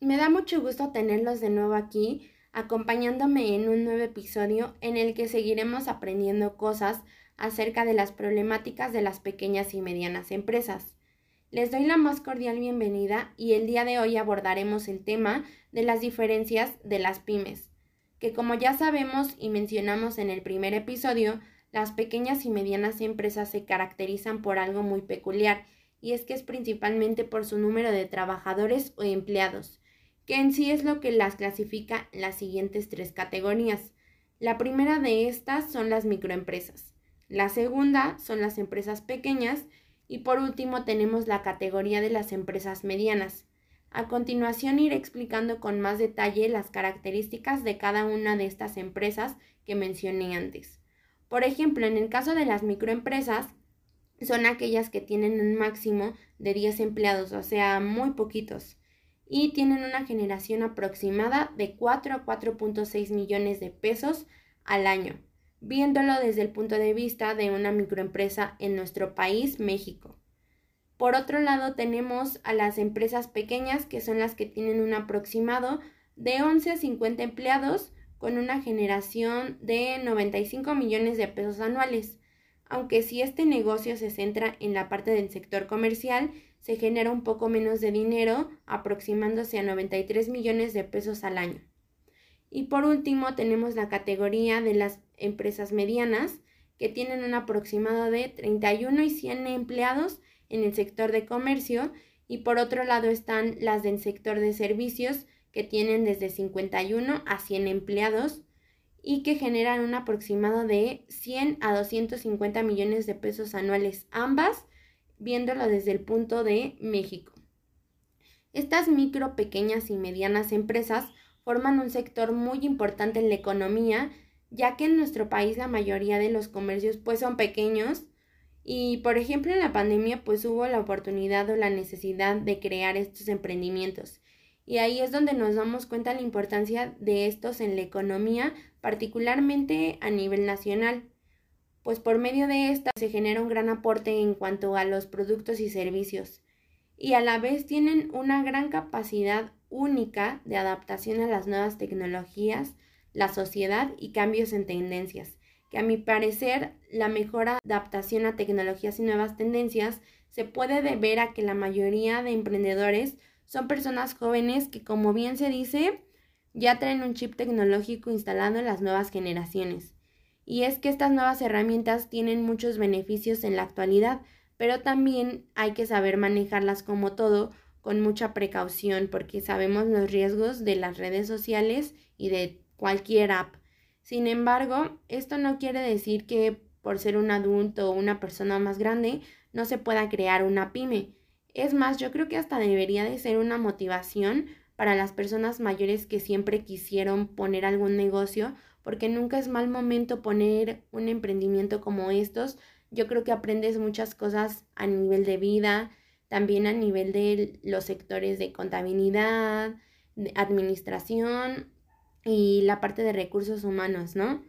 Me da mucho gusto tenerlos de nuevo aquí, acompañándome en un nuevo episodio en el que seguiremos aprendiendo cosas acerca de las problemáticas de las pequeñas y medianas empresas. Les doy la más cordial bienvenida y el día de hoy abordaremos el tema de las diferencias de las pymes, que como ya sabemos y mencionamos en el primer episodio, las pequeñas y medianas empresas se caracterizan por algo muy peculiar, y es que es principalmente por su número de trabajadores o empleados, que en sí es lo que las clasifica en las siguientes tres categorías. La primera de estas son las microempresas, la segunda son las empresas pequeñas y por último tenemos la categoría de las empresas medianas. A continuación iré explicando con más detalle las características de cada una de estas empresas que mencioné antes. Por ejemplo, en el caso de las microempresas, son aquellas que tienen un máximo de 10 empleados, o sea, muy poquitos y tienen una generación aproximada de 4 a 4.6 millones de pesos al año, viéndolo desde el punto de vista de una microempresa en nuestro país, México. Por otro lado, tenemos a las empresas pequeñas, que son las que tienen un aproximado de 11 a 50 empleados con una generación de 95 millones de pesos anuales. Aunque si este negocio se centra en la parte del sector comercial, se genera un poco menos de dinero, aproximándose a 93 millones de pesos al año. Y por último tenemos la categoría de las empresas medianas, que tienen un aproximado de 31 y 100 empleados en el sector de comercio y por otro lado están las del sector de servicios que tienen desde 51 a 100 empleados y que generan un aproximado de 100 a 250 millones de pesos anuales ambas viéndolo desde el punto de México. Estas micro, pequeñas y medianas empresas forman un sector muy importante en la economía, ya que en nuestro país la mayoría de los comercios pues son pequeños y por ejemplo en la pandemia pues hubo la oportunidad o la necesidad de crear estos emprendimientos. Y ahí es donde nos damos cuenta la importancia de estos en la economía, particularmente a nivel nacional pues por medio de esta se genera un gran aporte en cuanto a los productos y servicios y a la vez tienen una gran capacidad única de adaptación a las nuevas tecnologías, la sociedad y cambios en tendencias, que a mi parecer la mejor adaptación a tecnologías y nuevas tendencias se puede deber a que la mayoría de emprendedores son personas jóvenes que, como bien se dice, ya traen un chip tecnológico instalado en las nuevas generaciones. Y es que estas nuevas herramientas tienen muchos beneficios en la actualidad, pero también hay que saber manejarlas como todo con mucha precaución porque sabemos los riesgos de las redes sociales y de cualquier app. Sin embargo, esto no quiere decir que por ser un adulto o una persona más grande no se pueda crear una pyme. Es más, yo creo que hasta debería de ser una motivación para las personas mayores que siempre quisieron poner algún negocio porque nunca es mal momento poner un emprendimiento como estos. Yo creo que aprendes muchas cosas a nivel de vida, también a nivel de los sectores de contabilidad, de administración y la parte de recursos humanos, ¿no?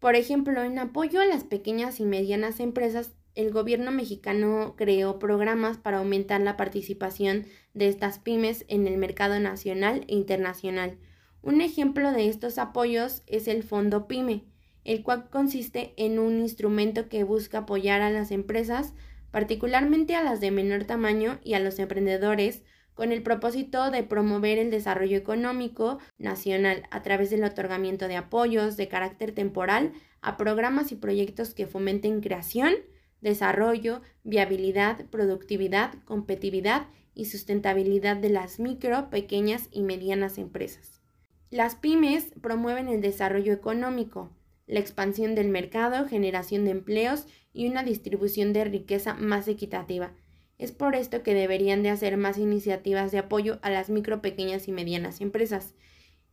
Por ejemplo, en apoyo a las pequeñas y medianas empresas, el gobierno mexicano creó programas para aumentar la participación de estas pymes en el mercado nacional e internacional. Un ejemplo de estos apoyos es el Fondo PYME, el cual consiste en un instrumento que busca apoyar a las empresas, particularmente a las de menor tamaño y a los emprendedores, con el propósito de promover el desarrollo económico nacional a través del otorgamiento de apoyos de carácter temporal a programas y proyectos que fomenten creación, desarrollo, viabilidad, productividad, competitividad y sustentabilidad de las micro, pequeñas y medianas empresas. Las pymes promueven el desarrollo económico, la expansión del mercado, generación de empleos y una distribución de riqueza más equitativa. Es por esto que deberían de hacer más iniciativas de apoyo a las micro, pequeñas y medianas empresas,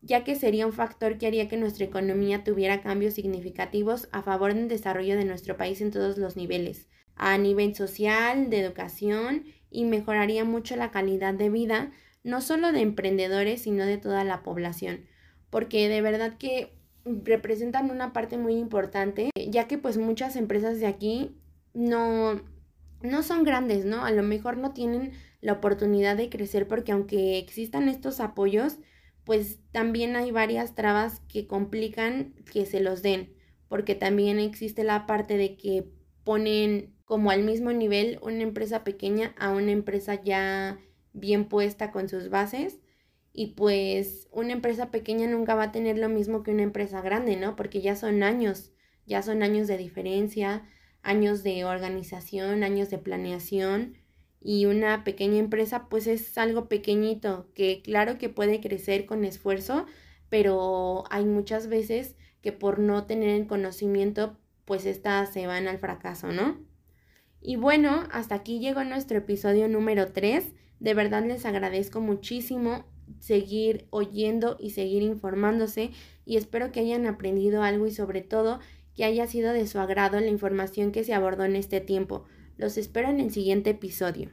ya que sería un factor que haría que nuestra economía tuviera cambios significativos a favor del desarrollo de nuestro país en todos los niveles, a nivel social, de educación y mejoraría mucho la calidad de vida no solo de emprendedores, sino de toda la población porque de verdad que representan una parte muy importante, ya que pues muchas empresas de aquí no, no son grandes, ¿no? A lo mejor no tienen la oportunidad de crecer porque aunque existan estos apoyos, pues también hay varias trabas que complican que se los den, porque también existe la parte de que ponen como al mismo nivel una empresa pequeña a una empresa ya bien puesta con sus bases y pues una empresa pequeña nunca va a tener lo mismo que una empresa grande, ¿no? Porque ya son años, ya son años de diferencia, años de organización, años de planeación y una pequeña empresa pues es algo pequeñito que claro que puede crecer con esfuerzo, pero hay muchas veces que por no tener el conocimiento pues estas se van al fracaso, ¿no? Y bueno, hasta aquí llegó nuestro episodio número 3. De verdad les agradezco muchísimo seguir oyendo y seguir informándose y espero que hayan aprendido algo y sobre todo que haya sido de su agrado la información que se abordó en este tiempo. Los espero en el siguiente episodio.